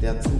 der Zukunft.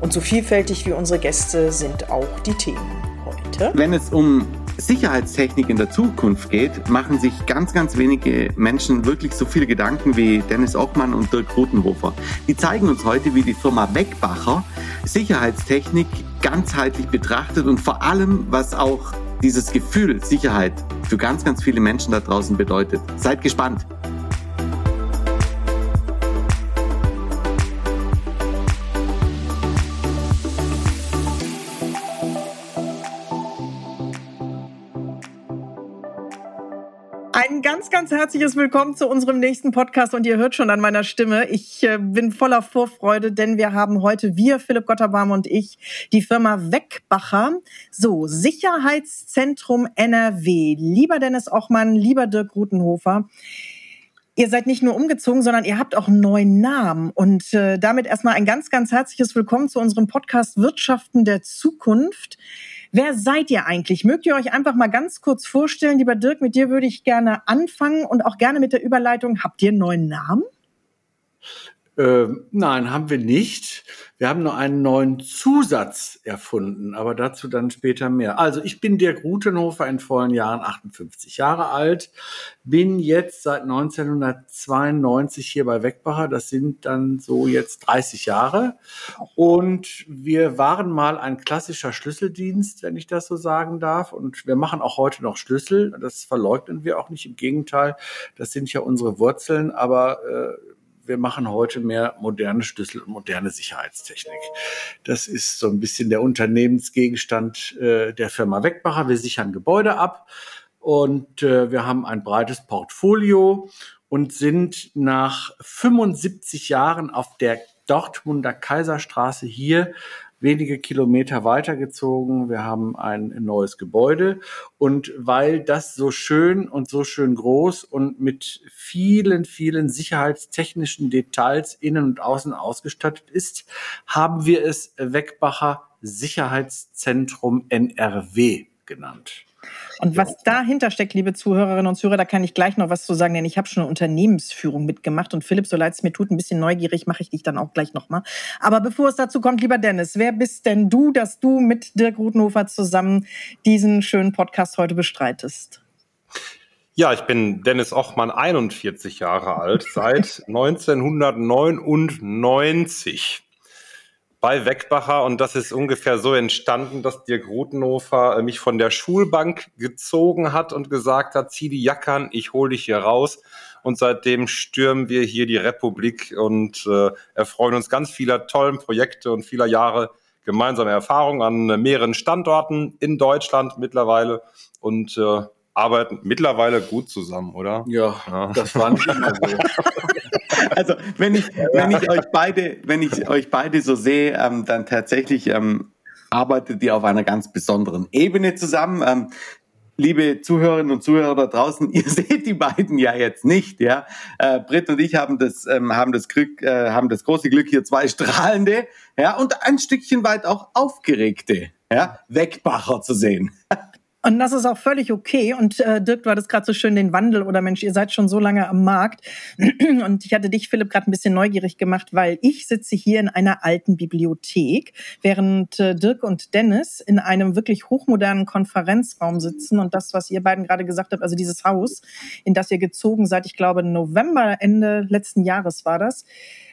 Und so vielfältig wie unsere Gäste sind auch die Themen heute. Wenn es um Sicherheitstechnik in der Zukunft geht, machen sich ganz, ganz wenige Menschen wirklich so viele Gedanken wie Dennis Ockmann und Dirk Rutenhofer. Die zeigen uns heute, wie die Firma Wegbacher Sicherheitstechnik ganzheitlich betrachtet und vor allem, was auch dieses Gefühl Sicherheit für ganz, ganz viele Menschen da draußen bedeutet. Seid gespannt. Ganz, herzliches Willkommen zu unserem nächsten Podcast und ihr hört schon an meiner Stimme, ich äh, bin voller Vorfreude, denn wir haben heute, wir, Philipp Gotterbaum und ich, die Firma Wegbacher. So, Sicherheitszentrum NRW. Lieber Dennis Ochmann, lieber Dirk Rutenhofer. Ihr seid nicht nur umgezogen, sondern ihr habt auch einen neuen Namen. Und äh, damit erstmal ein ganz, ganz herzliches Willkommen zu unserem Podcast Wirtschaften der Zukunft. Wer seid ihr eigentlich? Mögt ihr euch einfach mal ganz kurz vorstellen? Lieber Dirk, mit dir würde ich gerne anfangen und auch gerne mit der Überleitung. Habt ihr einen neuen Namen? Ähm, nein, haben wir nicht. Wir haben nur einen neuen Zusatz erfunden, aber dazu dann später mehr. Also ich bin Dirk Rutenhofer, in vollen Jahren 58 Jahre alt, bin jetzt seit 1992 hier bei Wegbacher. Das sind dann so jetzt 30 Jahre. Und wir waren mal ein klassischer Schlüsseldienst, wenn ich das so sagen darf. Und wir machen auch heute noch Schlüssel. Das verleugnen wir auch nicht. Im Gegenteil, das sind ja unsere Wurzeln. Aber äh, wir machen heute mehr moderne Schlüssel und moderne Sicherheitstechnik. Das ist so ein bisschen der Unternehmensgegenstand äh, der Firma Wegbacher. Wir sichern Gebäude ab und äh, wir haben ein breites Portfolio und sind nach 75 Jahren auf der Dortmunder Kaiserstraße hier wenige Kilometer weitergezogen. Wir haben ein neues Gebäude. Und weil das so schön und so schön groß und mit vielen, vielen sicherheitstechnischen Details innen und außen ausgestattet ist, haben wir es Wegbacher Sicherheitszentrum NRW genannt. Und was dahinter steckt, liebe Zuhörerinnen und Zuhörer, da kann ich gleich noch was zu sagen, denn ich habe schon eine Unternehmensführung mitgemacht und Philipp, so leid es mir tut, ein bisschen neugierig mache ich dich dann auch gleich nochmal. Aber bevor es dazu kommt, lieber Dennis, wer bist denn du, dass du mit Dirk Rutenhofer zusammen diesen schönen Podcast heute bestreitest? Ja, ich bin Dennis Ochmann, 41 Jahre alt, seit 1999 bei Wegbacher und das ist ungefähr so entstanden, dass Dirk Rutenhofer äh, mich von der Schulbank gezogen hat und gesagt hat, zieh die Jacke an, ich hol dich hier raus. Und seitdem stürmen wir hier die Republik und äh, erfreuen uns ganz vieler tollen Projekte und vieler Jahre gemeinsame Erfahrung an mehreren Standorten in Deutschland mittlerweile und äh, arbeiten mittlerweile gut zusammen, oder? Ja, ja. das war nicht immer so. Also wenn ich, wenn ich euch beide, wenn ich euch beide so sehe, ähm, dann tatsächlich ähm, arbeitet ihr auf einer ganz besonderen Ebene zusammen. Ähm, liebe Zuhörerinnen und Zuhörer da draußen, ihr seht die beiden ja jetzt nicht, ja. Äh, Britt und ich haben das, ähm, haben das Glück, äh, haben das große Glück, hier zwei strahlende, ja, und ein Stückchen weit auch aufgeregte, ja, Wegbacher zu sehen. Und das ist auch völlig okay. Und äh, Dirk, du hattest gerade so schön den Wandel oder Mensch, ihr seid schon so lange am Markt. Und ich hatte dich, Philipp, gerade ein bisschen neugierig gemacht, weil ich sitze hier in einer alten Bibliothek, während äh, Dirk und Dennis in einem wirklich hochmodernen Konferenzraum sitzen. Und das, was ihr beiden gerade gesagt habt, also dieses Haus, in das ihr gezogen seid, ich glaube November, Ende letzten Jahres war das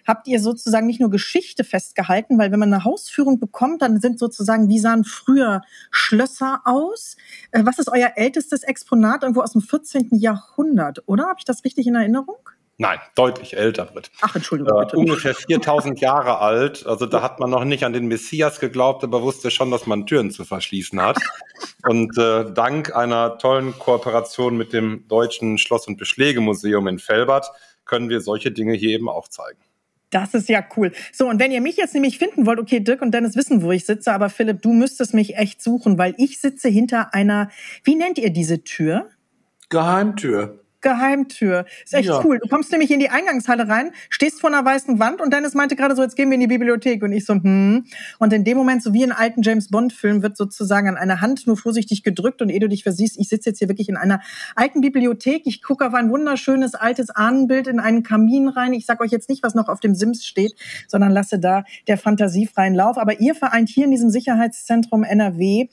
habt ihr sozusagen nicht nur Geschichte festgehalten, weil wenn man eine Hausführung bekommt, dann sind sozusagen, wie sahen früher Schlösser aus? Äh, was ist euer ältestes Exponat irgendwo aus dem 14. Jahrhundert, oder? Habe ich das richtig in Erinnerung? Nein, deutlich älter, Britt. Ach, Entschuldigung. Äh, ungefähr 4000 Jahre alt. Also da hat man noch nicht an den Messias geglaubt, aber wusste schon, dass man Türen zu verschließen hat. Und äh, dank einer tollen Kooperation mit dem Deutschen Schloss- und Beschlägemuseum in Felbert können wir solche Dinge hier eben auch zeigen. Das ist ja cool. So, und wenn ihr mich jetzt nämlich finden wollt, okay, Dirk und Dennis wissen, wo ich sitze, aber Philipp, du müsstest mich echt suchen, weil ich sitze hinter einer, wie nennt ihr diese Tür? Geheimtür. Geheimtür. Ist echt ja. cool. Du kommst nämlich in die Eingangshalle rein, stehst vor einer weißen Wand und Dennis meinte gerade so, jetzt gehen wir in die Bibliothek. Und ich so, hm. Und in dem Moment, so wie in alten James Bond-Filmen, wird sozusagen an einer Hand nur vorsichtig gedrückt und ehe du dich versiehst, ich sitze jetzt hier wirklich in einer alten Bibliothek. Ich gucke auf ein wunderschönes altes Ahnenbild in einen Kamin rein. Ich sag euch jetzt nicht, was noch auf dem Sims steht, sondern lasse da der Fantasie freien Lauf. Aber ihr vereint hier in diesem Sicherheitszentrum NRW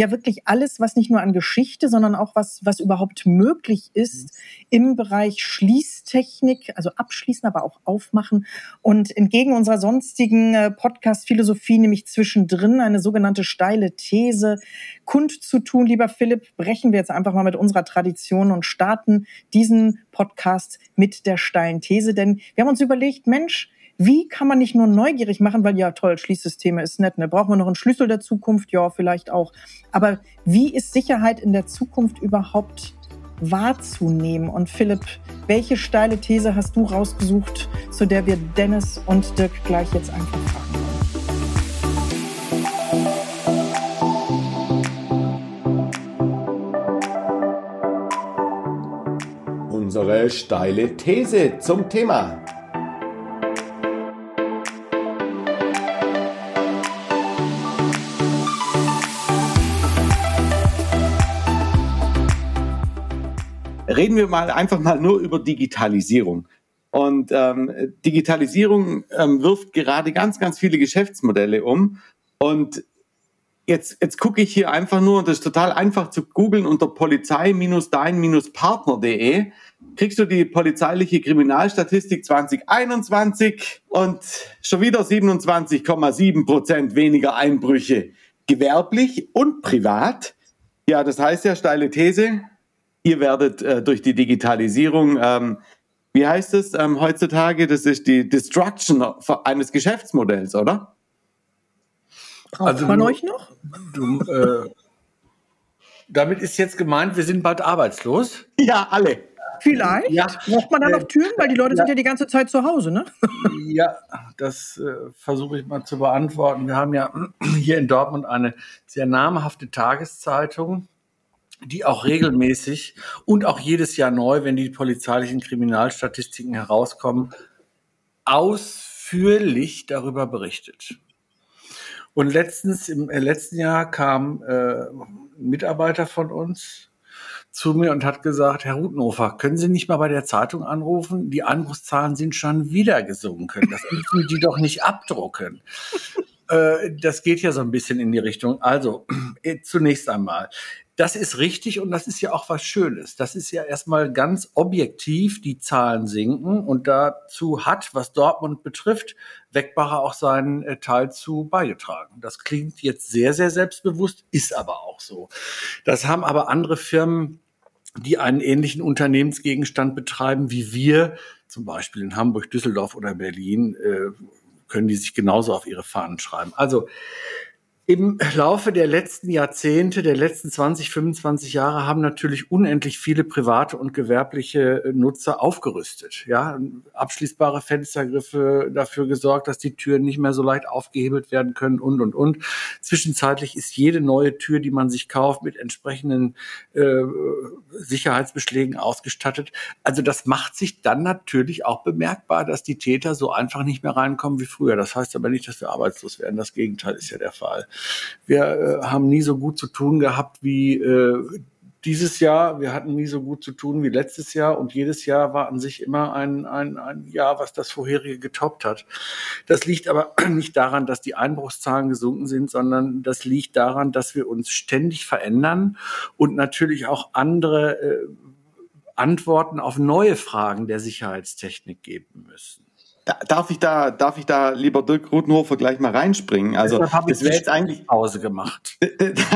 ja wirklich alles, was nicht nur an Geschichte, sondern auch was, was überhaupt möglich ist im Bereich Schließtechnik, also abschließen, aber auch aufmachen. Und entgegen unserer sonstigen äh, Podcast-Philosophie, nämlich zwischendrin eine sogenannte steile These kundzutun, lieber Philipp, brechen wir jetzt einfach mal mit unserer Tradition und starten diesen Podcast mit der steilen These. Denn wir haben uns überlegt, Mensch, wie kann man nicht nur neugierig machen, weil ja toll, Schließsysteme ist nett, ne? Brauchen wir noch einen Schlüssel der Zukunft? Ja, vielleicht auch. Aber wie ist Sicherheit in der Zukunft überhaupt wahrzunehmen? Und Philipp, welche steile These hast du rausgesucht, zu der wir Dennis und Dirk gleich jetzt einfach fragen Unsere steile These zum Thema. Reden wir mal einfach mal nur über Digitalisierung. Und ähm, Digitalisierung ähm, wirft gerade ganz, ganz viele Geschäftsmodelle um. Und jetzt, jetzt gucke ich hier einfach nur, und das ist total einfach zu googeln, unter polizei-dein-partner.de kriegst du die polizeiliche Kriminalstatistik 2021 und schon wieder 27,7 Prozent weniger Einbrüche gewerblich und privat. Ja, das heißt ja, steile These, ihr werdet äh, durch die Digitalisierung, ähm, wie heißt es ähm, heutzutage? Das ist die Destruction eines Geschäftsmodells, oder? Braucht also man euch noch? Du, äh, damit ist jetzt gemeint, wir sind bald arbeitslos. Ja, alle. Vielleicht. Ja. Braucht man da noch Türen, weil die Leute ja. sind ja die ganze Zeit zu Hause, ne? Ja, das äh, versuche ich mal zu beantworten. Wir haben ja hier in Dortmund eine sehr namhafte Tageszeitung, die auch regelmäßig und auch jedes Jahr neu, wenn die polizeilichen Kriminalstatistiken herauskommen, ausführlich darüber berichtet. Und letztens, im äh, letzten Jahr kam äh, ein Mitarbeiter von uns zu mir und hat gesagt, Herr Rutenhofer, können Sie nicht mal bei der Zeitung anrufen? Die Anrufszahlen sind schon wieder gesunken. Das müssen die doch nicht abdrucken. Äh, das geht ja so ein bisschen in die Richtung. Also, äh, zunächst einmal das ist richtig und das ist ja auch was Schönes. Das ist ja erstmal ganz objektiv, die Zahlen sinken und dazu hat, was Dortmund betrifft, Wegbacher auch seinen äh, Teil zu beigetragen. Das klingt jetzt sehr, sehr selbstbewusst, ist aber auch so. Das haben aber andere Firmen, die einen ähnlichen Unternehmensgegenstand betreiben wie wir, zum Beispiel in Hamburg, Düsseldorf oder Berlin, äh, können die sich genauso auf ihre Fahnen schreiben. Also im Laufe der letzten Jahrzehnte, der letzten 20, 25 Jahre haben natürlich unendlich viele private und gewerbliche äh, Nutzer aufgerüstet. Ja, abschließbare Fenstergriffe dafür gesorgt, dass die Türen nicht mehr so leicht aufgehebelt werden können und, und, und. Zwischenzeitlich ist jede neue Tür, die man sich kauft, mit entsprechenden äh, Sicherheitsbeschlägen ausgestattet. Also das macht sich dann natürlich auch bemerkbar, dass die Täter so einfach nicht mehr reinkommen wie früher. Das heißt aber nicht, dass wir arbeitslos werden. Das Gegenteil ist ja der Fall. Wir äh, haben nie so gut zu tun gehabt wie äh, dieses Jahr. Wir hatten nie so gut zu tun wie letztes Jahr und jedes Jahr war an sich immer ein, ein, ein Jahr, was das vorherige getoppt hat. Das liegt aber nicht daran, dass die Einbruchszahlen gesunken sind, sondern das liegt daran, dass wir uns ständig verändern und natürlich auch andere äh, Antworten auf neue Fragen der Sicherheitstechnik geben müssen. Darf ich da, darf ich da, lieber Dirk Rutenhofer, gleich mal reinspringen? Also, das wäre jetzt eigentlich Pause gemacht.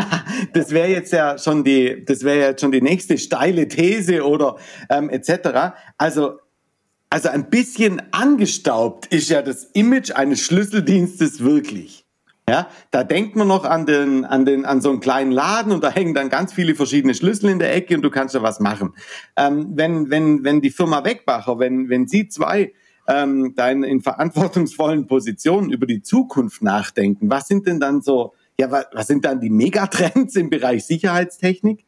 das wäre jetzt ja schon die, das wäre jetzt schon die nächste steile These oder ähm, etc. Also, also ein bisschen angestaubt ist ja das Image eines Schlüsseldienstes wirklich. Ja, da denkt man noch an den, an den, an so einen kleinen Laden und da hängen dann ganz viele verschiedene Schlüssel in der Ecke und du kannst da was machen. Ähm, wenn, wenn, wenn die Firma Wegbacher, wenn, wenn Sie zwei ähm, da in, in verantwortungsvollen Positionen über die Zukunft nachdenken, was sind denn dann so, ja, was, was sind dann die Megatrends im Bereich Sicherheitstechnik?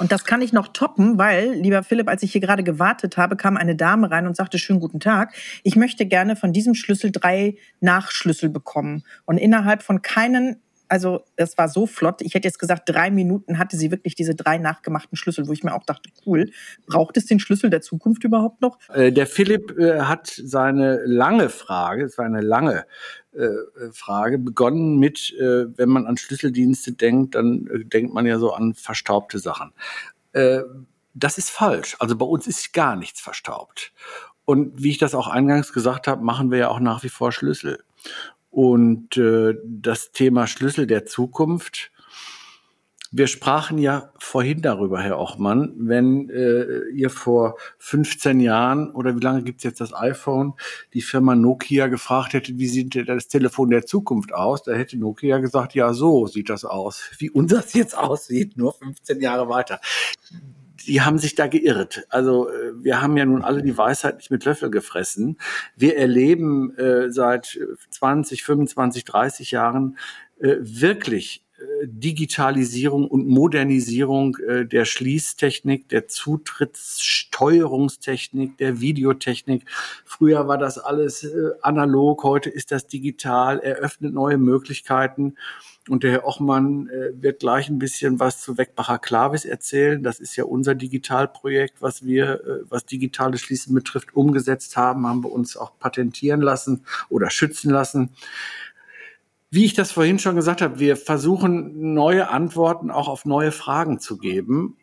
Und das kann ich noch toppen, weil, lieber Philipp, als ich hier gerade gewartet habe, kam eine Dame rein und sagte, schönen guten Tag. Ich möchte gerne von diesem Schlüssel drei Nachschlüssel bekommen. Und innerhalb von keinen also es war so flott. Ich hätte jetzt gesagt, drei Minuten hatte sie wirklich diese drei nachgemachten Schlüssel, wo ich mir auch dachte, cool, braucht es den Schlüssel der Zukunft überhaupt noch? Äh, der Philipp äh, hat seine lange Frage, es war eine lange äh, Frage, begonnen mit, äh, wenn man an Schlüsseldienste denkt, dann äh, denkt man ja so an verstaubte Sachen. Äh, das ist falsch. Also bei uns ist gar nichts verstaubt. Und wie ich das auch eingangs gesagt habe, machen wir ja auch nach wie vor Schlüssel. Und äh, das Thema Schlüssel der Zukunft, wir sprachen ja vorhin darüber, Herr Ochmann, wenn äh, ihr vor 15 Jahren oder wie lange gibt's jetzt das iPhone, die Firma Nokia gefragt hätte, wie sieht das Telefon der Zukunft aus, da hätte Nokia gesagt, ja, so sieht das aus, wie unseres jetzt aussieht, nur 15 Jahre weiter die haben sich da geirrt. Also äh, wir haben ja nun alle die Weisheit nicht mit Löffel gefressen. Wir erleben äh, seit 20, 25, 30 Jahren äh, wirklich äh, Digitalisierung und Modernisierung äh, der Schließtechnik, der Zutrittssteuerungstechnik, der Videotechnik. Früher war das alles äh, analog, heute ist das digital, eröffnet neue Möglichkeiten. Und der Herr Ochmann äh, wird gleich ein bisschen was zu Wegbacher Klavis erzählen. Das ist ja unser Digitalprojekt, was wir, äh, was digitale Schließen betrifft, umgesetzt haben, haben wir uns auch patentieren lassen oder schützen lassen. Wie ich das vorhin schon gesagt habe, wir versuchen neue Antworten auch auf neue Fragen zu geben.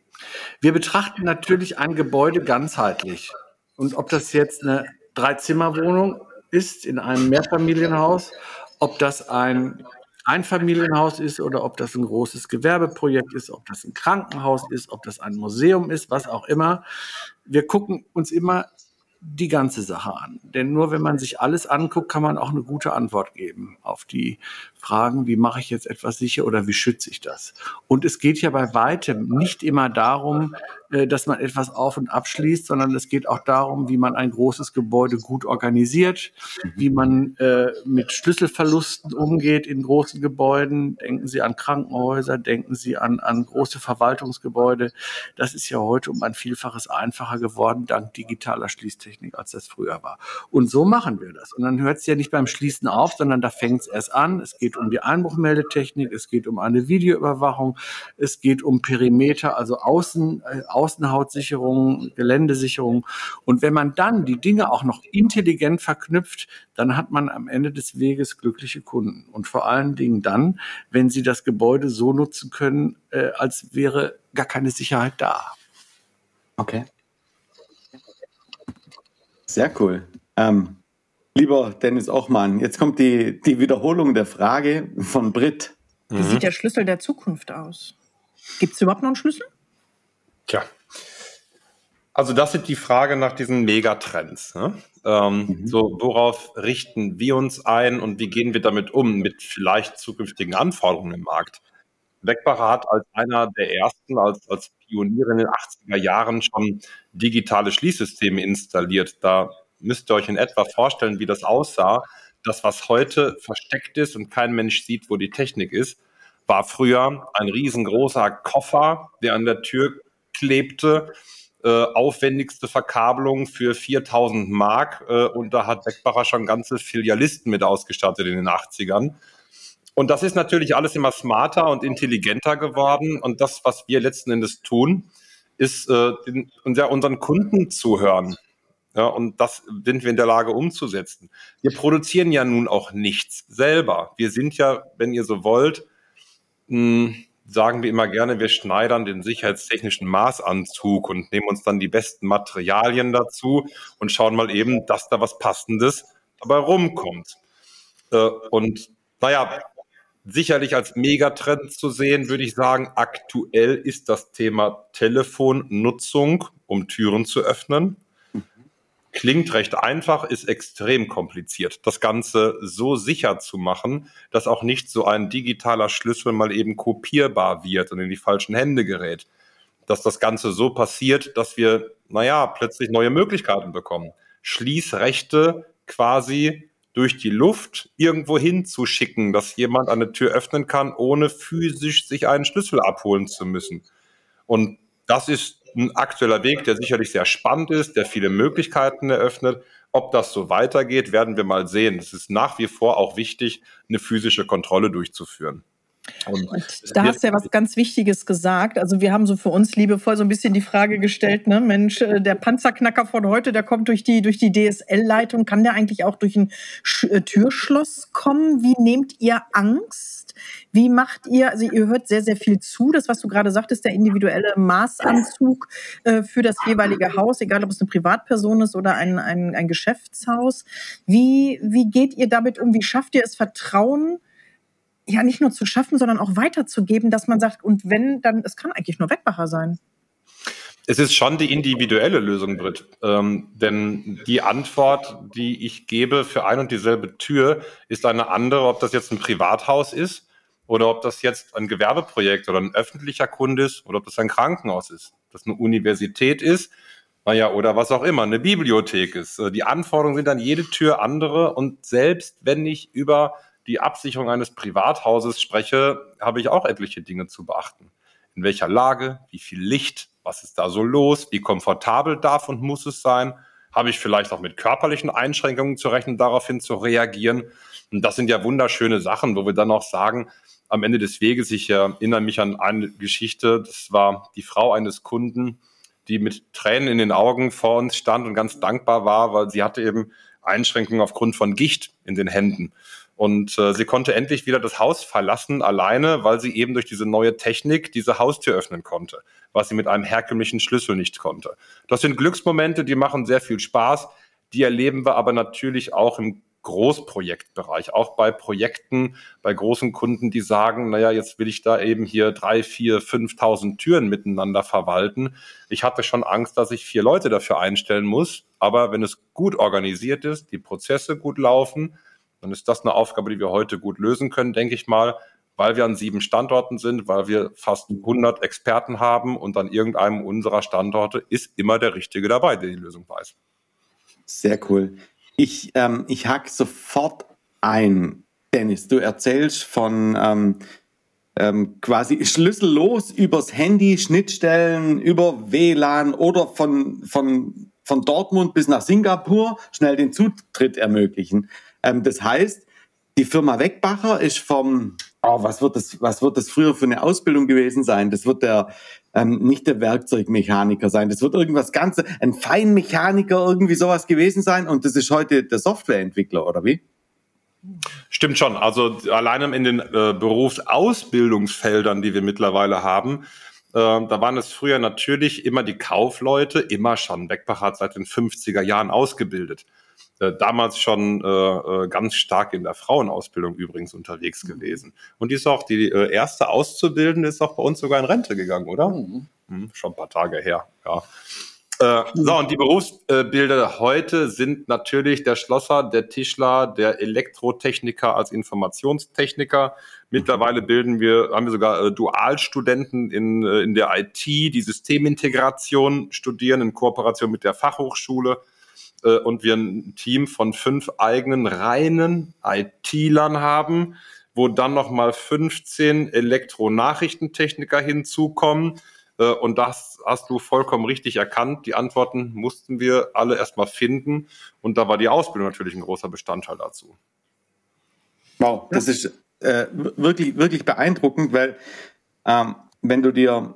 Wir betrachten natürlich ein Gebäude ganzheitlich. Und ob das jetzt eine Dreizimmerwohnung ist in einem Mehrfamilienhaus, ob das ein Einfamilienhaus ist oder ob das ein großes Gewerbeprojekt ist, ob das ein Krankenhaus ist, ob das ein Museum ist, was auch immer. Wir gucken uns immer die ganze Sache an. Denn nur wenn man sich alles anguckt, kann man auch eine gute Antwort geben auf die Fragen, wie mache ich jetzt etwas sicher oder wie schütze ich das. Und es geht ja bei weitem nicht immer darum, dass man etwas auf und abschließt, sondern es geht auch darum, wie man ein großes Gebäude gut organisiert, wie man äh, mit Schlüsselverlusten umgeht in großen Gebäuden. Denken Sie an Krankenhäuser, denken Sie an, an große Verwaltungsgebäude. Das ist ja heute um ein Vielfaches einfacher geworden, dank digitaler Schließtechnik, als das früher war. Und so machen wir das. Und dann hört es ja nicht beim Schließen auf, sondern da fängt es erst an. Es geht um die Einbruchmeldetechnik, es geht um eine Videoüberwachung, es geht um Perimeter, also Außen, äh, Außenhautsicherung, Geländesicherung. Und wenn man dann die Dinge auch noch intelligent verknüpft, dann hat man am Ende des Weges glückliche Kunden. Und vor allen Dingen dann, wenn sie das Gebäude so nutzen können, äh, als wäre gar keine Sicherheit da. Okay. Sehr cool. Ähm, lieber Dennis Ochmann, jetzt kommt die, die Wiederholung der Frage von Brit. Wie mhm. sieht der Schlüssel der Zukunft aus? Gibt es überhaupt noch einen Schlüssel? Tja. Also das sind die Frage nach diesen Megatrends. Ne? Ähm, mhm. So, worauf richten wir uns ein und wie gehen wir damit um mit vielleicht zukünftigen Anforderungen im Markt? Wegbacher hat als einer der ersten, als, als Pionier in den 80er Jahren schon digitale Schließsysteme installiert. Da müsst ihr euch in etwa vorstellen, wie das aussah. Das, was heute versteckt ist und kein Mensch sieht, wo die Technik ist, war früher ein riesengroßer Koffer, der an der Tür klebte, äh, aufwendigste Verkabelung für 4000 Mark äh, und da hat Beckbacher schon ganze Filialisten mit ausgestattet in den 80ern. Und das ist natürlich alles immer smarter und intelligenter geworden und das, was wir letzten Endes tun, ist äh, den, unseren Kunden zuhören. Ja, und das sind wir in der Lage umzusetzen. Wir produzieren ja nun auch nichts selber. Wir sind ja, wenn ihr so wollt, mh, sagen wir immer gerne, wir schneidern den sicherheitstechnischen Maßanzug und nehmen uns dann die besten Materialien dazu und schauen mal eben, dass da was Passendes dabei rumkommt. Äh, und naja, sicherlich als Megatrend zu sehen, würde ich sagen, aktuell ist das Thema Telefonnutzung, um Türen zu öffnen. Klingt recht einfach, ist extrem kompliziert. Das Ganze so sicher zu machen, dass auch nicht so ein digitaler Schlüssel mal eben kopierbar wird und in die falschen Hände gerät. Dass das Ganze so passiert, dass wir, naja, plötzlich neue Möglichkeiten bekommen. Schließrechte quasi durch die Luft irgendwo hinzuschicken, dass jemand eine Tür öffnen kann, ohne physisch sich einen Schlüssel abholen zu müssen. Und das ist ein aktueller Weg, der sicherlich sehr spannend ist, der viele Möglichkeiten eröffnet. Ob das so weitergeht, werden wir mal sehen. Es ist nach wie vor auch wichtig, eine physische Kontrolle durchzuführen. Und, da hast du ja was ganz Wichtiges gesagt. Also wir haben so für uns liebevoll so ein bisschen die Frage gestellt, ne, Mensch, äh, der Panzerknacker von heute, der kommt durch die, durch die DSL-Leitung. Kann der eigentlich auch durch ein äh, Türschloss kommen? Wie nehmt ihr Angst? Wie macht ihr, also ihr hört sehr, sehr viel zu, das, was du gerade sagtest, der individuelle Maßanzug äh, für das jeweilige Haus, egal ob es eine Privatperson ist oder ein, ein, ein Geschäftshaus. Wie, wie geht ihr damit um? Wie schafft ihr es, Vertrauen ja nicht nur zu schaffen, sondern auch weiterzugeben, dass man sagt, und wenn, dann, es kann eigentlich nur Wegbacher sein. Es ist schon die individuelle Lösung, Britt. Ähm, denn die Antwort, die ich gebe für ein und dieselbe Tür, ist eine andere, ob das jetzt ein Privathaus ist oder ob das jetzt ein Gewerbeprojekt oder ein öffentlicher Kunde ist oder ob das ein Krankenhaus ist, das eine Universität ist, naja, oder was auch immer, eine Bibliothek ist. Äh, die Anforderungen sind an jede Tür andere und selbst wenn ich über die Absicherung eines Privathauses spreche, habe ich auch etliche Dinge zu beachten. In welcher Lage, wie viel Licht, was ist da so los, wie komfortabel darf und muss es sein, habe ich vielleicht auch mit körperlichen Einschränkungen zu rechnen, daraufhin zu reagieren. Und das sind ja wunderschöne Sachen, wo wir dann auch sagen, am Ende des Weges, ich erinnere mich an eine Geschichte, das war die Frau eines Kunden, die mit Tränen in den Augen vor uns stand und ganz dankbar war, weil sie hatte eben Einschränkungen aufgrund von Gicht in den Händen. Und äh, sie konnte endlich wieder das Haus verlassen, alleine, weil sie eben durch diese neue Technik diese Haustür öffnen konnte, was sie mit einem herkömmlichen Schlüssel nicht konnte. Das sind Glücksmomente, die machen sehr viel Spaß. Die erleben wir aber natürlich auch im Großprojektbereich, auch bei Projekten, bei großen Kunden, die sagen, naja, jetzt will ich da eben hier drei, vier, fünftausend Türen miteinander verwalten. Ich hatte schon Angst, dass ich vier Leute dafür einstellen muss. Aber wenn es gut organisiert ist, die Prozesse gut laufen, dann ist das eine Aufgabe, die wir heute gut lösen können, denke ich mal, weil wir an sieben Standorten sind, weil wir fast 100 Experten haben und an irgendeinem unserer Standorte ist immer der Richtige dabei, der die Lösung weiß. Sehr cool. Ich, ähm, ich hack sofort ein, Dennis. Du erzählst von ähm, ähm, quasi schlüssellos übers Handy, Schnittstellen, über WLAN oder von, von, von Dortmund bis nach Singapur schnell den Zutritt ermöglichen. Ähm, das heißt, die Firma Wegbacher ist vom, oh, was wird das, was wird das früher für eine Ausbildung gewesen sein? Das wird der, ähm, nicht der Werkzeugmechaniker sein. Das wird irgendwas ganz, ein Feinmechaniker, irgendwie sowas gewesen sein. Und das ist heute der Softwareentwickler, oder wie? Stimmt schon. Also alleine in den äh, Berufsausbildungsfeldern, die wir mittlerweile haben, äh, da waren es früher natürlich immer die Kaufleute, immer schon. Beckbach hat seit den 50er Jahren ausgebildet. Äh, damals schon äh, äh, ganz stark in der Frauenausbildung übrigens unterwegs mhm. gewesen. Und die ist auch die äh, erste Auszubildende, ist auch bei uns sogar in Rente gegangen, oder? Mhm. Hm, schon ein paar Tage her, ja. Äh, so, und die Berufsbilder heute sind natürlich der Schlosser, der Tischler, der Elektrotechniker als Informationstechniker. Mittlerweile bilden wir, haben wir sogar äh, Dualstudenten in, in der IT, die Systemintegration studieren in Kooperation mit der Fachhochschule äh, und wir ein Team von fünf eigenen reinen IT-Lern haben, wo dann nochmal 15 Elektronachrichtentechniker hinzukommen. Äh, und das hast du vollkommen richtig erkannt. Die Antworten mussten wir alle erstmal finden. Und da war die Ausbildung natürlich ein großer Bestandteil dazu. Wow, das ist äh, wirklich, wirklich beeindruckend, weil ähm, wenn du dir,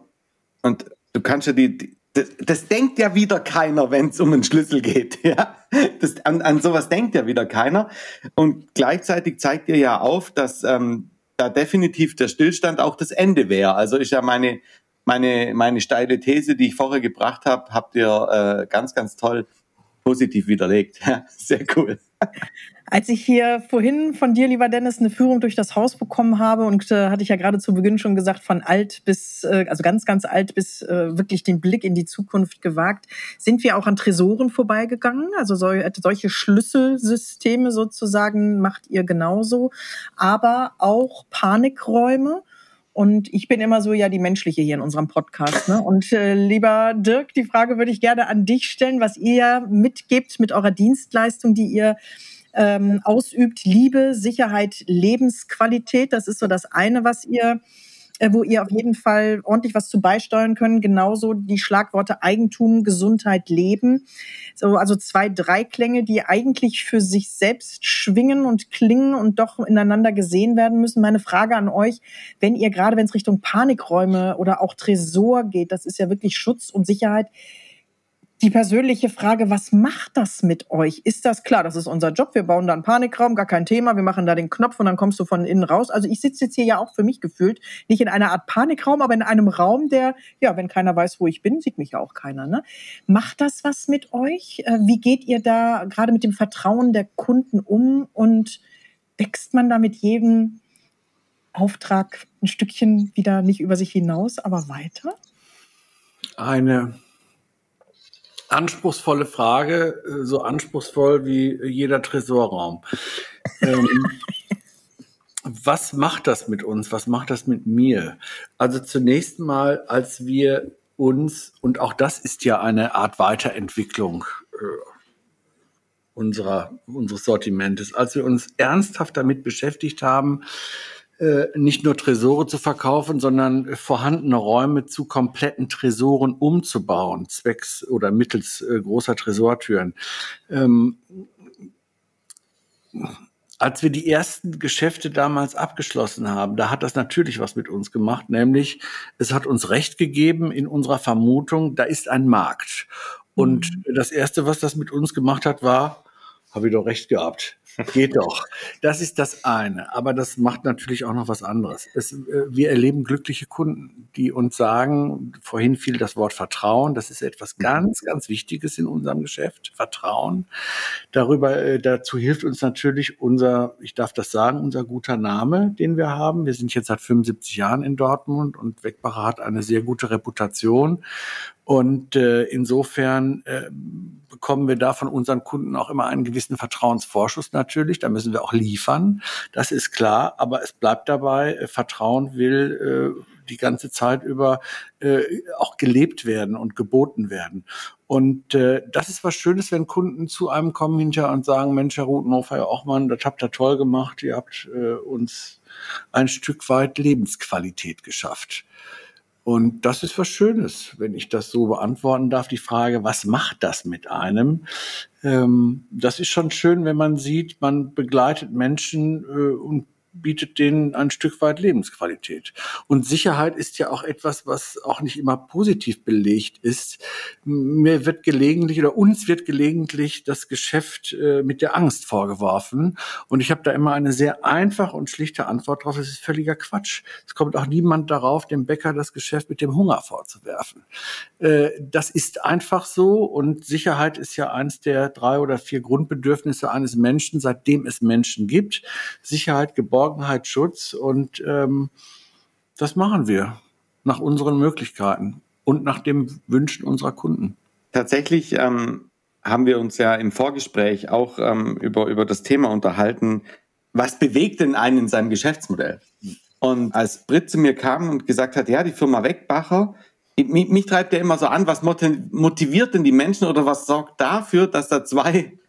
und du kannst ja die, die das, das denkt ja wieder keiner, wenn es um einen Schlüssel geht. Ja? Das, an, an sowas denkt ja wieder keiner. Und gleichzeitig zeigt ihr ja auf, dass ähm, da definitiv der Stillstand auch das Ende wäre. Also ist ja meine, meine, meine steile These, die ich vorher gebracht habe, habt ihr äh, ganz, ganz toll positiv widerlegt. Ja, sehr cool. Als ich hier vorhin von dir, lieber Dennis, eine Führung durch das Haus bekommen habe und äh, hatte ich ja gerade zu Beginn schon gesagt, von alt bis, äh, also ganz, ganz alt bis äh, wirklich den Blick in die Zukunft gewagt, sind wir auch an Tresoren vorbeigegangen. Also so, solche Schlüsselsysteme sozusagen macht ihr genauso, aber auch Panikräume. Und ich bin immer so ja die menschliche hier in unserem Podcast. Ne? Und äh, lieber Dirk, die Frage würde ich gerne an dich stellen, was ihr mitgebt mit eurer Dienstleistung, die ihr ähm, ausübt. Liebe, Sicherheit, Lebensqualität. Das ist so das eine, was ihr äh, wo ihr auf jeden Fall ordentlich was zu beisteuern könnt. Genauso die Schlagworte Eigentum, Gesundheit, Leben. So, also zwei Dreiklänge, die eigentlich für sich selbst schwingen und klingen und doch ineinander gesehen werden müssen. Meine Frage an euch, wenn ihr gerade, wenn es Richtung Panikräume oder auch Tresor geht, das ist ja wirklich Schutz und Sicherheit, die persönliche Frage, was macht das mit euch? Ist das klar? Das ist unser Job. Wir bauen da einen Panikraum, gar kein Thema. Wir machen da den Knopf und dann kommst du von innen raus. Also ich sitze jetzt hier ja auch für mich gefühlt nicht in einer Art Panikraum, aber in einem Raum, der, ja, wenn keiner weiß, wo ich bin, sieht mich ja auch keiner. Ne? Macht das was mit euch? Äh, wie geht ihr da gerade mit dem Vertrauen der Kunden um und wächst man da mit jedem Auftrag ein Stückchen wieder nicht über sich hinaus, aber weiter? Eine anspruchsvolle Frage, äh, so anspruchsvoll wie jeder Tresorraum. ähm, was macht das mit uns? Was macht das mit mir? Also zunächst mal, als wir uns, und auch das ist ja eine Art Weiterentwicklung äh, unserer, unseres Sortimentes, als wir uns ernsthaft damit beschäftigt haben, äh, nicht nur Tresore zu verkaufen, sondern vorhandene Räume zu kompletten Tresoren umzubauen, zwecks oder mittels äh, großer Tresortüren. Ähm, als wir die ersten Geschäfte damals abgeschlossen haben, da hat das natürlich was mit uns gemacht, nämlich es hat uns recht gegeben in unserer Vermutung, da ist ein Markt. Und mhm. das Erste, was das mit uns gemacht hat, war, habe ich doch recht gehabt. Geht doch. Das ist das eine. Aber das macht natürlich auch noch was anderes. Es, äh, wir erleben glückliche Kunden, die uns sagen, vorhin fiel das Wort Vertrauen. Das ist etwas mhm. ganz, ganz Wichtiges in unserem Geschäft. Vertrauen. Darüber, äh, dazu hilft uns natürlich unser, ich darf das sagen, unser guter Name, den wir haben. Wir sind jetzt seit 75 Jahren in Dortmund und Wegbacher hat eine sehr gute Reputation. Und äh, insofern äh, bekommen wir da von unseren Kunden auch immer einen gewissen Vertrauensvorschuss natürlich. Da müssen wir auch liefern. Das ist klar. Aber es bleibt dabei, äh, Vertrauen will äh, die ganze Zeit über äh, auch gelebt werden und geboten werden. Und äh, das ist was Schönes, wenn Kunden zu einem kommen hinterher und sagen, Mensch, Herr Rutenhofer, Herr Ochmann, das habt ihr toll gemacht. Ihr habt äh, uns ein Stück weit Lebensqualität geschafft. Und das ist was Schönes, wenn ich das so beantworten darf. Die Frage, was macht das mit einem? Ähm, das ist schon schön, wenn man sieht, man begleitet Menschen äh, und bietet denen ein Stück weit Lebensqualität. Und Sicherheit ist ja auch etwas, was auch nicht immer positiv belegt ist. Mir wird gelegentlich oder uns wird gelegentlich das Geschäft äh, mit der Angst vorgeworfen. Und ich habe da immer eine sehr einfache und schlichte Antwort drauf. Es ist völliger Quatsch. Es kommt auch niemand darauf, dem Bäcker das Geschäft mit dem Hunger vorzuwerfen. Äh, das ist einfach so. Und Sicherheit ist ja eines der drei oder vier Grundbedürfnisse eines Menschen, seitdem es Menschen gibt. Sicherheit, Geborgenheit, Geborgenheit, Schutz und ähm, das machen wir nach unseren Möglichkeiten und nach dem Wünschen unserer Kunden. Tatsächlich ähm, haben wir uns ja im Vorgespräch auch ähm, über, über das Thema unterhalten, was bewegt denn einen in seinem Geschäftsmodell? Und als Brit zu mir kam und gesagt hat, ja, die Firma Wegbacher, mich, mich treibt ja immer so an, was motiviert denn die Menschen oder was sorgt dafür, dass da zwei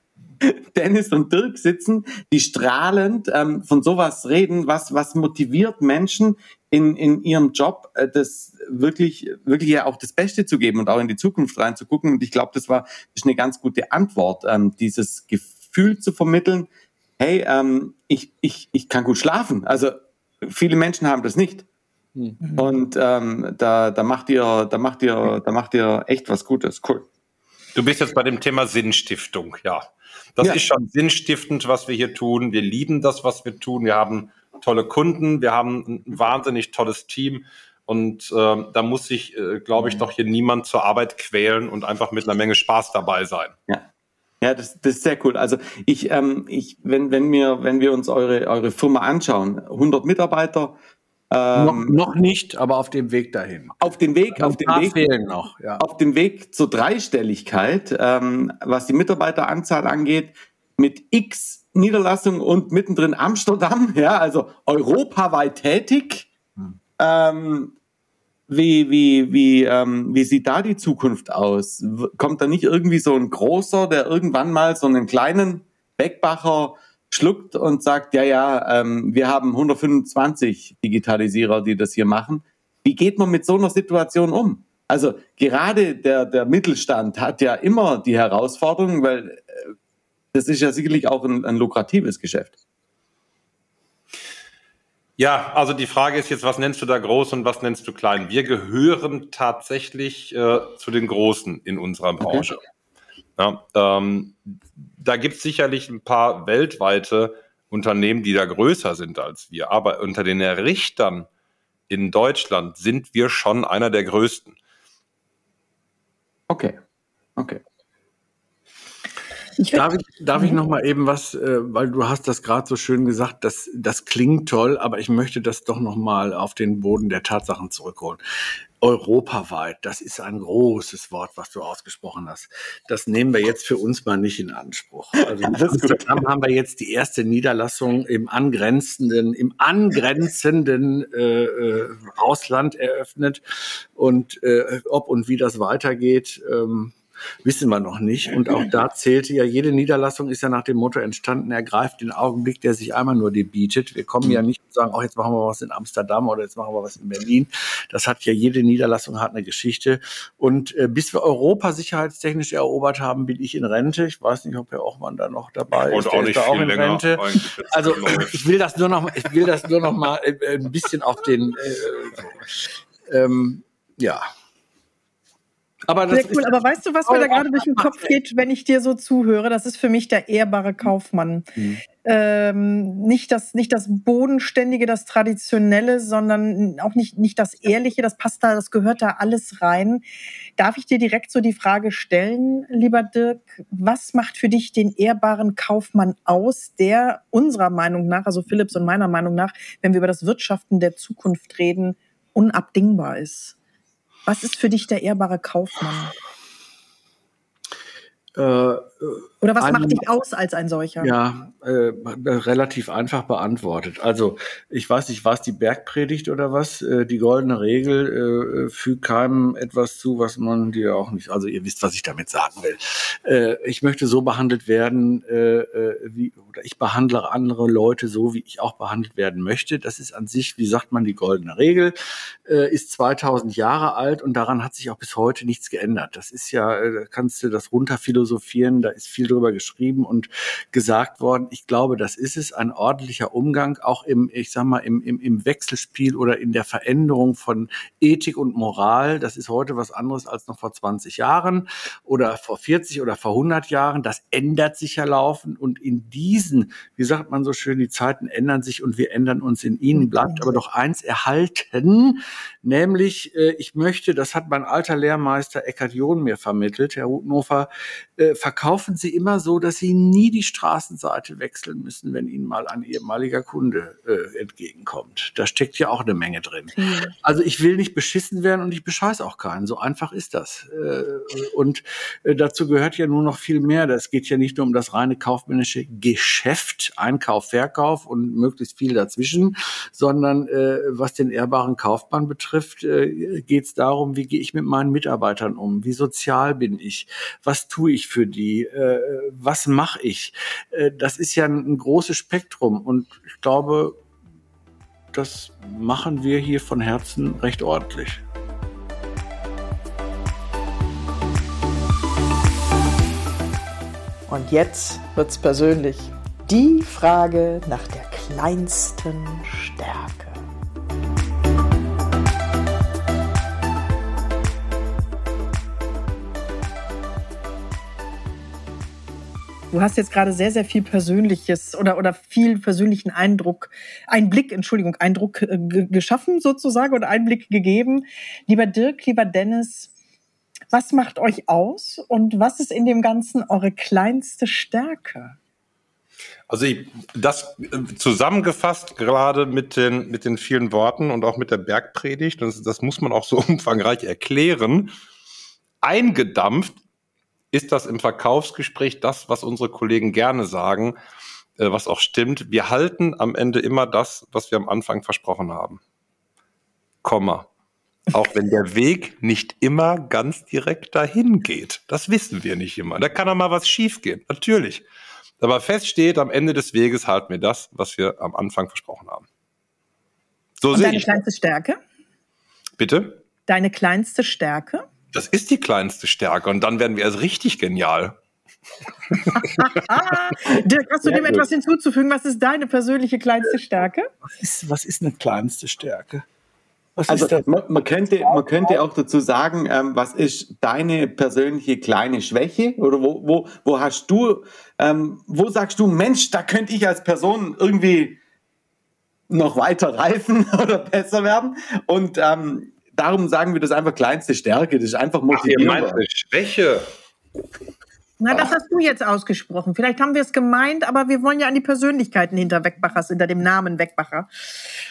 Dennis und Dirk sitzen, die strahlend ähm, von sowas reden, was, was motiviert Menschen in, in ihrem Job, äh, das wirklich, wirklich ja auch das Beste zu geben und auch in die Zukunft reinzugucken. Und ich glaube, das war das ist eine ganz gute Antwort, ähm, dieses Gefühl zu vermitteln, hey, ähm, ich, ich, ich kann gut schlafen. Also viele Menschen haben das nicht. Mhm. Und ähm, da, da macht ihr, da macht ihr, da macht ihr echt was Gutes. Cool. Du bist jetzt bei dem Thema Sinnstiftung, ja. Das ja. ist schon sinnstiftend, was wir hier tun. Wir lieben das, was wir tun. Wir haben tolle Kunden, wir haben ein wahnsinnig tolles Team. Und äh, da muss sich, äh, glaube ich, doch hier niemand zur Arbeit quälen und einfach mit einer Menge Spaß dabei sein. Ja. Ja, das, das ist sehr cool. Also ich, ähm, ich, wenn, wenn wir, wenn wir uns eure, eure Firma anschauen, 100 Mitarbeiter, ähm, noch, noch, nicht, aber auf dem Weg dahin. Auf dem Weg, auf dem Weg, fehlen noch, ja. auf dem Weg zur Dreistelligkeit, ähm, was die Mitarbeiteranzahl angeht, mit X Niederlassungen und mittendrin Amsterdam, ja, also europaweit tätig. Hm. Ähm, wie, wie, wie, ähm, wie sieht da die Zukunft aus? Kommt da nicht irgendwie so ein großer, der irgendwann mal so einen kleinen Beckbacher schluckt und sagt, ja, ja, ähm, wir haben 125 Digitalisierer, die das hier machen. Wie geht man mit so einer Situation um? Also gerade der, der Mittelstand hat ja immer die Herausforderung, weil äh, das ist ja sicherlich auch ein, ein lukratives Geschäft. Ja, also die Frage ist jetzt, was nennst du da groß und was nennst du klein? Wir gehören tatsächlich äh, zu den Großen in unserer Branche. Okay. Ja, ähm, da gibt es sicherlich ein paar weltweite Unternehmen, die da größer sind als wir. Aber unter den Richtern in Deutschland sind wir schon einer der größten. Okay. Okay. Ich darf ich, darf ich mhm. noch mal eben was, äh, weil du hast das gerade so schön gesagt, das, das klingt toll, aber ich möchte das doch noch mal auf den Boden der Tatsachen zurückholen. Europaweit, das ist ein großes Wort, was du ausgesprochen hast. Das nehmen wir jetzt für uns mal nicht in Anspruch. Also in Amsterdam haben wir jetzt die erste Niederlassung im angrenzenden, im angrenzenden äh, äh, Ausland eröffnet. Und äh, ob und wie das weitergeht, ähm, wissen wir noch nicht. Und auch da zählte ja, jede Niederlassung ist ja nach dem Motto entstanden, ergreift den Augenblick, der sich einmal nur dir bietet. Wir kommen ja nicht und sagen, oh, jetzt machen wir was in Amsterdam oder jetzt machen wir was in Berlin. Das hat ja jede Niederlassung hat eine Geschichte. Und äh, bis wir Europa sicherheitstechnisch erobert haben, bin ich in Rente. Ich weiß nicht, ob Herr Ochmann da noch dabei ist. Auch, nicht ist auch in Rente. Also ich will das nur noch, ich will das nur noch mal äh, ein bisschen auf den, äh, so. ähm, ja. Aber das Sehr cool. Aber weißt du, was mir da gerade durch den Kopf geht, wenn ich dir so zuhöre? Das ist für mich der ehrbare Kaufmann. Mhm. Ähm, nicht, das, nicht das Bodenständige, das Traditionelle, sondern auch nicht, nicht das Ehrliche, das passt da, das gehört da alles rein. Darf ich dir direkt so die Frage stellen, lieber Dirk, was macht für dich den ehrbaren Kaufmann aus, der unserer Meinung nach, also Philips und meiner Meinung nach, wenn wir über das Wirtschaften der Zukunft reden, unabdingbar ist? Was ist für dich der ehrbare Kaufmann? Äh, Oder was macht dich aus als ein solcher? Ja, äh, relativ einfach beantwortet. Also ich weiß nicht, war es die Bergpredigt oder was? Äh, die goldene Regel äh, fügt keinem etwas zu, was man dir auch nicht. Also ihr wisst, was ich damit sagen will. Äh, ich möchte so behandelt werden, äh, äh, wie oder ich behandle andere Leute so, wie ich auch behandelt werden möchte. Das ist an sich, wie sagt man, die goldene Regel. Äh, ist 2000 Jahre alt und daran hat sich auch bis heute nichts geändert. Das ist ja, äh, kannst du das runterphilosophieren. Da ist viel drüber geschrieben und gesagt worden. Ich glaube, das ist es, ein ordentlicher Umgang, auch im, ich sag mal, im, im, im Wechselspiel oder in der Veränderung von Ethik und Moral. Das ist heute was anderes als noch vor 20 Jahren oder vor 40 oder vor 100 Jahren. Das ändert sich ja laufend und in diesen, wie sagt man so schön, die Zeiten ändern sich und wir ändern uns in ihnen. Bleibt aber doch eins erhalten, nämlich äh, ich möchte, das hat mein alter Lehrmeister Eckhard John mir vermittelt, Herr Rutnofer, äh, verkaufen Sie immer so, dass Sie nie die Straßenseite wechseln müssen, wenn Ihnen mal ein ehemaliger Kunde äh, entgegenkommt. Da steckt ja auch eine Menge drin. Mhm. Also ich will nicht beschissen werden und ich bescheiß auch keinen. So einfach ist das. Äh, und äh, dazu gehört ja nur noch viel mehr. Das geht ja nicht nur um das reine kaufmännische Geschäft, Einkauf, Verkauf und möglichst viel dazwischen, sondern äh, was den ehrbaren Kaufmann betrifft, äh, geht es darum, wie gehe ich mit meinen Mitarbeitern um? Wie sozial bin ich? Was tue ich für die? Äh, was mache ich? Äh, das ist ja ein, ein großes Spektrum und ich glaube, das machen wir hier von Herzen recht ordentlich. Und jetzt wird's persönlich. Die Frage nach der kleinsten Stärke. Du hast jetzt gerade sehr, sehr viel Persönliches oder, oder viel persönlichen Eindruck, Einblick, Entschuldigung, Eindruck äh, geschaffen sozusagen oder Einblick gegeben. Lieber Dirk, lieber Dennis, was macht euch aus und was ist in dem Ganzen eure kleinste Stärke? Also ich, das äh, zusammengefasst gerade mit den, mit den vielen Worten und auch mit der Bergpredigt, das, das muss man auch so umfangreich erklären, eingedampft ist das im Verkaufsgespräch das, was unsere Kollegen gerne sagen, äh, was auch stimmt. Wir halten am Ende immer das, was wir am Anfang versprochen haben. Komma. Auch wenn der Weg nicht immer ganz direkt dahin geht. Das wissen wir nicht immer. Da kann auch mal was schiefgehen. Natürlich. Aber fest steht, am Ende des Weges halten wir das, was wir am Anfang versprochen haben. So Und deine kleinste Stärke? Bitte? Deine kleinste Stärke? Das ist die kleinste Stärke und dann werden wir erst richtig genial. Dirk, hast du dem etwas hinzuzufügen? Was ist deine persönliche kleinste Stärke? Was ist, was ist eine kleinste Stärke? Was also man, man, könnte, man könnte auch dazu sagen, ähm, was ist deine persönliche kleine Schwäche? Oder wo, wo, wo hast du, ähm, wo sagst du, Mensch, da könnte ich als Person irgendwie noch weiter reifen oder besser werden? Und ähm, darum sagen wir das einfach kleinste Stärke. Das ist einfach motivierend. Schwäche. Na, das hast du jetzt ausgesprochen. Vielleicht haben wir es gemeint, aber wir wollen ja an die Persönlichkeiten hinter Wegbachers, hinter dem Namen Wegbacher.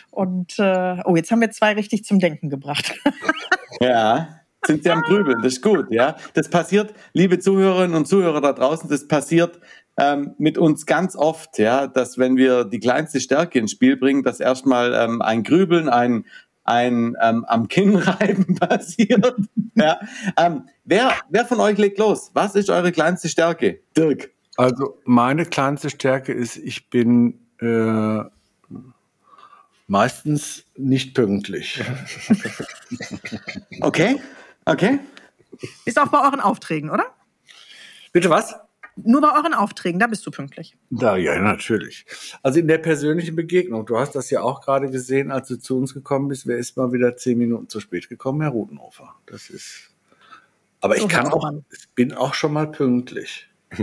Und äh, oh, jetzt haben wir zwei richtig zum Denken gebracht. ja, sind sie am Grübeln. Das ist gut, ja. Das passiert, liebe Zuhörerinnen und Zuhörer da draußen, das passiert ähm, mit uns ganz oft, ja, dass wenn wir die kleinste Stärke ins Spiel bringen, dass erstmal ähm, ein Grübeln, ein ein ähm, am Kinnreiben passiert. ja. ähm, wer, wer von euch legt los? Was ist eure kleinste Stärke? Dirk. Also meine kleinste Stärke ist, ich bin äh, meistens nicht pünktlich. okay, okay. Ist auch bei euren Aufträgen, oder? Bitte was? Nur bei euren Aufträgen, da bist du pünktlich. Da, ja, natürlich. Also in der persönlichen Begegnung. Du hast das ja auch gerade gesehen, als du zu uns gekommen bist. Wer ist mal wieder zehn Minuten zu spät gekommen? Herr Rutenhofer. Das ist. Aber ich kann auch, ich bin auch schon mal pünktlich.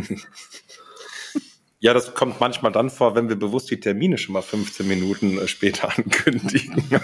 Ja, das kommt manchmal dann vor, wenn wir bewusst die Termine schon mal 15 Minuten äh, später ankündigen.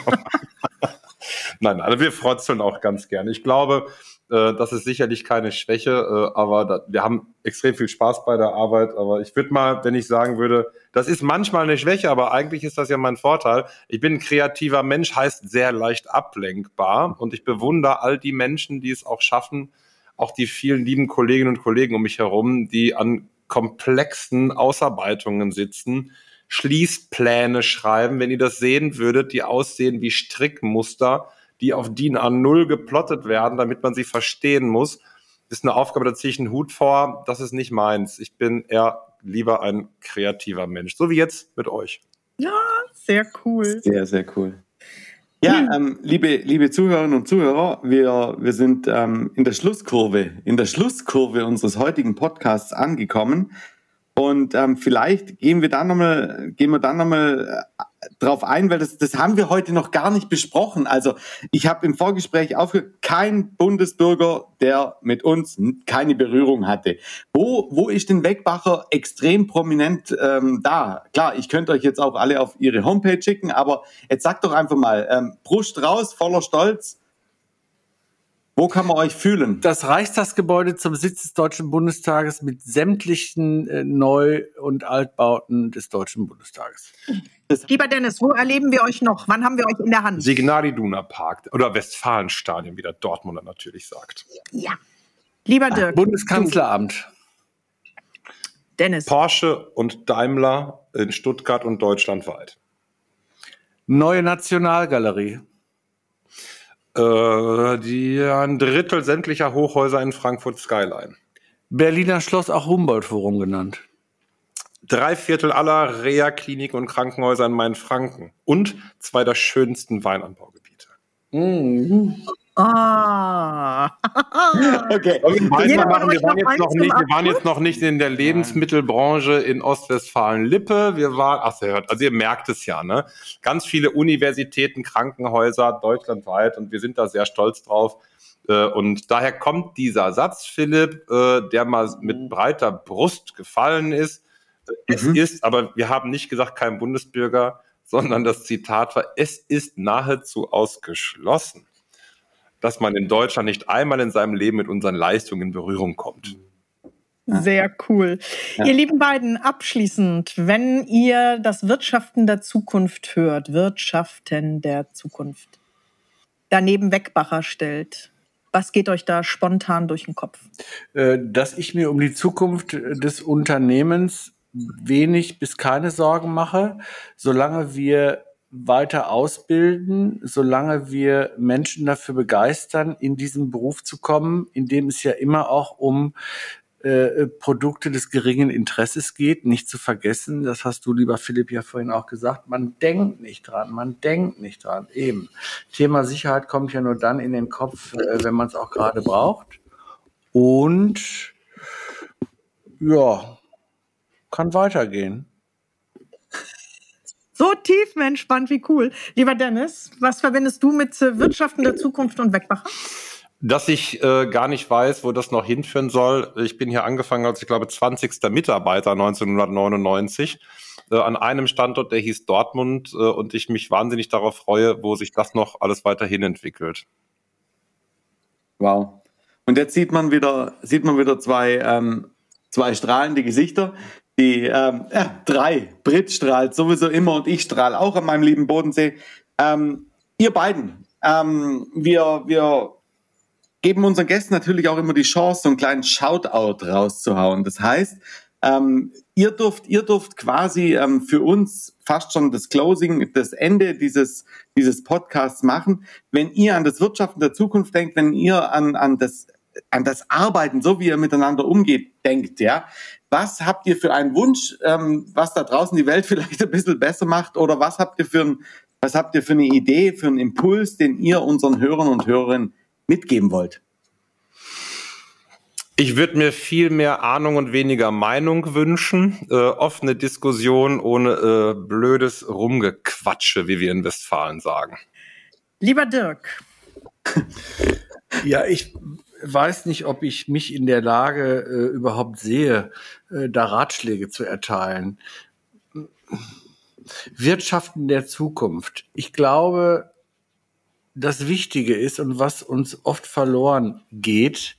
Nein, also wir frotzeln auch ganz gerne. Ich glaube, äh, das ist sicherlich keine Schwäche, äh, aber da, wir haben extrem viel Spaß bei der Arbeit. Aber ich würde mal, wenn ich sagen würde, das ist manchmal eine Schwäche, aber eigentlich ist das ja mein Vorteil. Ich bin ein kreativer Mensch, heißt sehr leicht ablenkbar und ich bewundere all die Menschen, die es auch schaffen, auch die vielen lieben Kolleginnen und Kollegen um mich herum, die an komplexen Ausarbeitungen sitzen, Schließpläne schreiben, wenn ihr das sehen würdet, die aussehen wie Strickmuster die auf DIN A0 geplottet werden, damit man sie verstehen muss. Das ist eine Aufgabe, da ziehe ich einen Hut vor. Das ist nicht meins. Ich bin eher lieber ein kreativer Mensch. So wie jetzt mit euch. Ja, sehr cool. Sehr, sehr cool. Ja, ähm, liebe, liebe Zuhörerinnen und Zuhörer, wir, wir sind ähm, in der Schlusskurve, in der Schlusskurve unseres heutigen Podcasts angekommen. Und ähm, vielleicht gehen wir dann nochmal, gehen wir dann nochmal äh, drauf ein, weil das, das haben wir heute noch gar nicht besprochen. Also ich habe im Vorgespräch aufgehört, kein Bundesbürger, der mit uns keine Berührung hatte. Wo, wo ist denn Wegbacher extrem prominent ähm, da? Klar, ich könnte euch jetzt auch alle auf ihre Homepage schicken, aber jetzt sagt doch einfach mal, ähm, Brust raus, voller Stolz. Wo kann man euch fühlen? Das Reichstagsgebäude zum Sitz des Deutschen Bundestages mit sämtlichen äh, Neu- und Altbauten des Deutschen Bundestages. Lieber Dennis, wo erleben wir euch noch? Wann haben wir euch in der Hand? Signal Iduna Park oder Westfalenstadion, wie der Dortmunder natürlich sagt. Ja. Lieber Dirk. Bundeskanzleramt. Dennis. Porsche und Daimler in Stuttgart und deutschlandweit. Neue Nationalgalerie. Äh, die ein Drittel sämtlicher Hochhäuser in Frankfurt Skyline. Berliner Schloss, auch Humboldt-Forum genannt. Drei Viertel aller Reha-Kliniken und Krankenhäuser in Mainfranken. Und zwei der schönsten Weinanbaugebiete. Mhm. Ah. okay. Wir, waren, wir, waren jetzt noch nicht, wir waren jetzt noch nicht in der Lebensmittelbranche in Ostwestfalen-Lippe. Wir waren, ach, also ihr merkt es ja, ne? Ganz viele Universitäten, Krankenhäuser deutschlandweit und wir sind da sehr stolz drauf. Äh, und daher kommt dieser Satz, Philipp, äh, der mal mit mhm. breiter Brust gefallen ist. Es mhm. ist, aber wir haben nicht gesagt, kein Bundesbürger, sondern das Zitat war, es ist nahezu ausgeschlossen, dass man in Deutschland nicht einmal in seinem Leben mit unseren Leistungen in Berührung kommt. Sehr cool. Ja. Ihr lieben beiden, abschließend, wenn ihr das Wirtschaften der Zukunft hört, Wirtschaften der Zukunft, daneben Wegbacher stellt, was geht euch da spontan durch den Kopf? Äh, dass ich mir um die Zukunft des Unternehmens wenig bis keine Sorgen mache, solange wir weiter ausbilden, solange wir Menschen dafür begeistern, in diesen Beruf zu kommen, in dem es ja immer auch um äh, Produkte des geringen Interesses geht, nicht zu vergessen, das hast du, lieber Philipp, ja vorhin auch gesagt, man denkt nicht dran, man denkt nicht dran. Eben. Thema Sicherheit kommt ja nur dann in den Kopf, äh, wenn man es auch gerade braucht. Und ja, kann weitergehen. So tiefenentspannt, wie cool. Lieber Dennis, was verbindest du mit äh, Wirtschaften der Zukunft und Wegbacher? dass ich äh, gar nicht weiß, wo das noch hinführen soll. Ich bin hier angefangen als, ich glaube, 20. Mitarbeiter 1999 äh, an einem Standort, der hieß Dortmund äh, und ich mich wahnsinnig darauf freue, wo sich das noch alles weiterhin entwickelt. Wow. Und jetzt sieht man wieder, sieht man wieder zwei, ähm, zwei strahlende Gesichter. Die ähm, äh, drei, Brit strahlt sowieso immer und ich strahle auch an meinem lieben Bodensee. Ähm, ihr beiden, ähm, wir, wir geben unseren Gästen natürlich auch immer die Chance, so einen kleinen Shoutout rauszuhauen. Das heißt, ähm, ihr dürft, ihr dürft quasi ähm, für uns fast schon das Closing, das Ende dieses, dieses Podcasts machen. Wenn ihr an das Wirtschaften der Zukunft denkt, wenn ihr an, an das, an das Arbeiten, so wie ihr miteinander umgeht, denkt, ja. Was habt ihr für einen Wunsch, ähm, was da draußen die Welt vielleicht ein bisschen besser macht? Oder was habt ihr für ein, was habt ihr für eine Idee, für einen Impuls, den ihr unseren Hörern und Hörerinnen mitgeben wollt? Ich würde mir viel mehr Ahnung und weniger Meinung wünschen. Äh, offene Diskussion ohne äh, blödes Rumgequatsche, wie wir in Westfalen sagen. Lieber Dirk. Ja, ich weiß nicht, ob ich mich in der Lage äh, überhaupt sehe, äh, da Ratschläge zu erteilen. Wirtschaften der Zukunft. Ich glaube, das Wichtige ist und was uns oft verloren geht,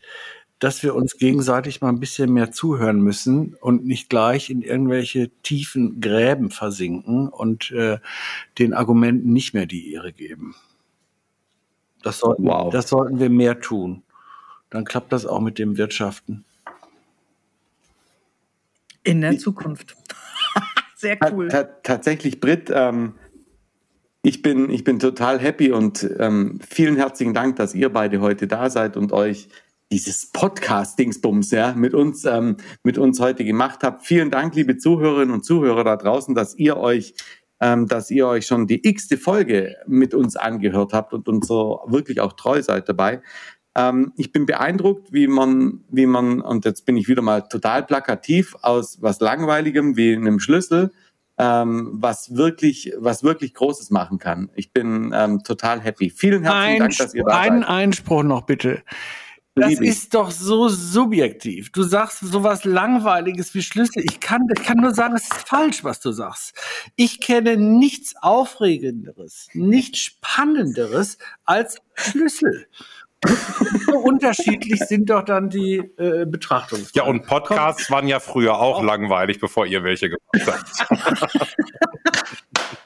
dass wir uns gegenseitig mal ein bisschen mehr zuhören müssen und nicht gleich in irgendwelche tiefen Gräben versinken und äh, den Argumenten nicht mehr die Ehre geben. Das sollten, wow. das sollten wir mehr tun. Dann klappt das auch mit dem Wirtschaften. In der Zukunft. Sehr cool. tatsächlich, Brit, ähm, ich bin, ich bin total happy und ähm, vielen herzlichen Dank, dass ihr beide heute da seid und euch dieses Podcast-Dingsbums ja, mit, uns, ähm, mit uns heute gemacht habt. Vielen Dank, liebe Zuhörerinnen und Zuhörer da draußen, dass ihr euch ähm, dass ihr euch schon die x-te Folge mit uns angehört habt und uns so wirklich auch treu seid dabei. Ähm, ich bin beeindruckt, wie man, wie man, und jetzt bin ich wieder mal total plakativ, aus was Langweiligem wie einem Schlüssel ähm, was wirklich, was wirklich Großes machen kann. Ich bin ähm, total happy. Vielen herzlichen Dank, dass ihr da seid. Einen Einspruch noch bitte. Das ist doch so subjektiv. Du sagst sowas Langweiliges wie Schlüssel. Ich kann, ich kann nur sagen, es ist falsch, was du sagst. Ich kenne nichts Aufregenderes, nichts Spannenderes als Schlüssel so unterschiedlich sind doch dann die äh, Betrachtungen. Ja, und Podcasts waren ja früher auch, auch langweilig, bevor ihr welche gemacht habt.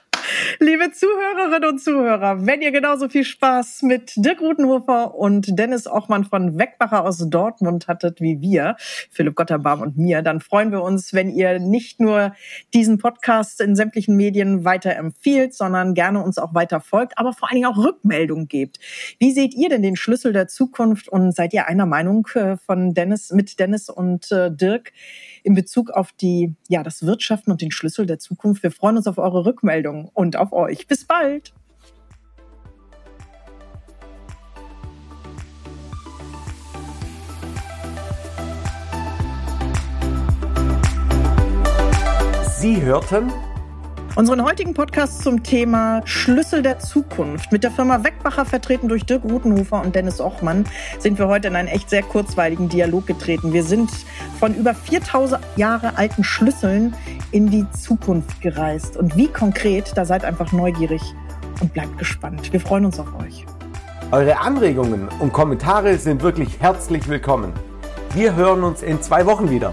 Liebe Zuhörerinnen und Zuhörer, wenn ihr genauso viel Spaß mit Dirk Rutenhofer und Dennis Ochmann von Wegbacher aus Dortmund hattet wie wir, Philipp Gotterbaum und mir, dann freuen wir uns, wenn ihr nicht nur diesen Podcast in sämtlichen Medien weiter empfiehlt, sondern gerne uns auch weiter folgt, aber vor allen Dingen auch Rückmeldungen gebt. Wie seht ihr denn den Schlüssel der Zukunft und seid ihr einer Meinung äh, von Dennis, mit Dennis und äh, Dirk? In Bezug auf die, ja, das Wirtschaften und den Schlüssel der Zukunft. Wir freuen uns auf eure Rückmeldungen und auf euch. Bis bald! Sie hörten Unseren heutigen Podcast zum Thema Schlüssel der Zukunft mit der Firma Weckbacher vertreten durch Dirk Rutenhofer und Dennis Ochmann sind wir heute in einen echt sehr kurzweiligen Dialog getreten. Wir sind von über 4000 Jahre alten Schlüsseln in die Zukunft gereist. Und wie konkret, da seid einfach neugierig und bleibt gespannt. Wir freuen uns auf euch. Eure Anregungen und Kommentare sind wirklich herzlich willkommen. Wir hören uns in zwei Wochen wieder.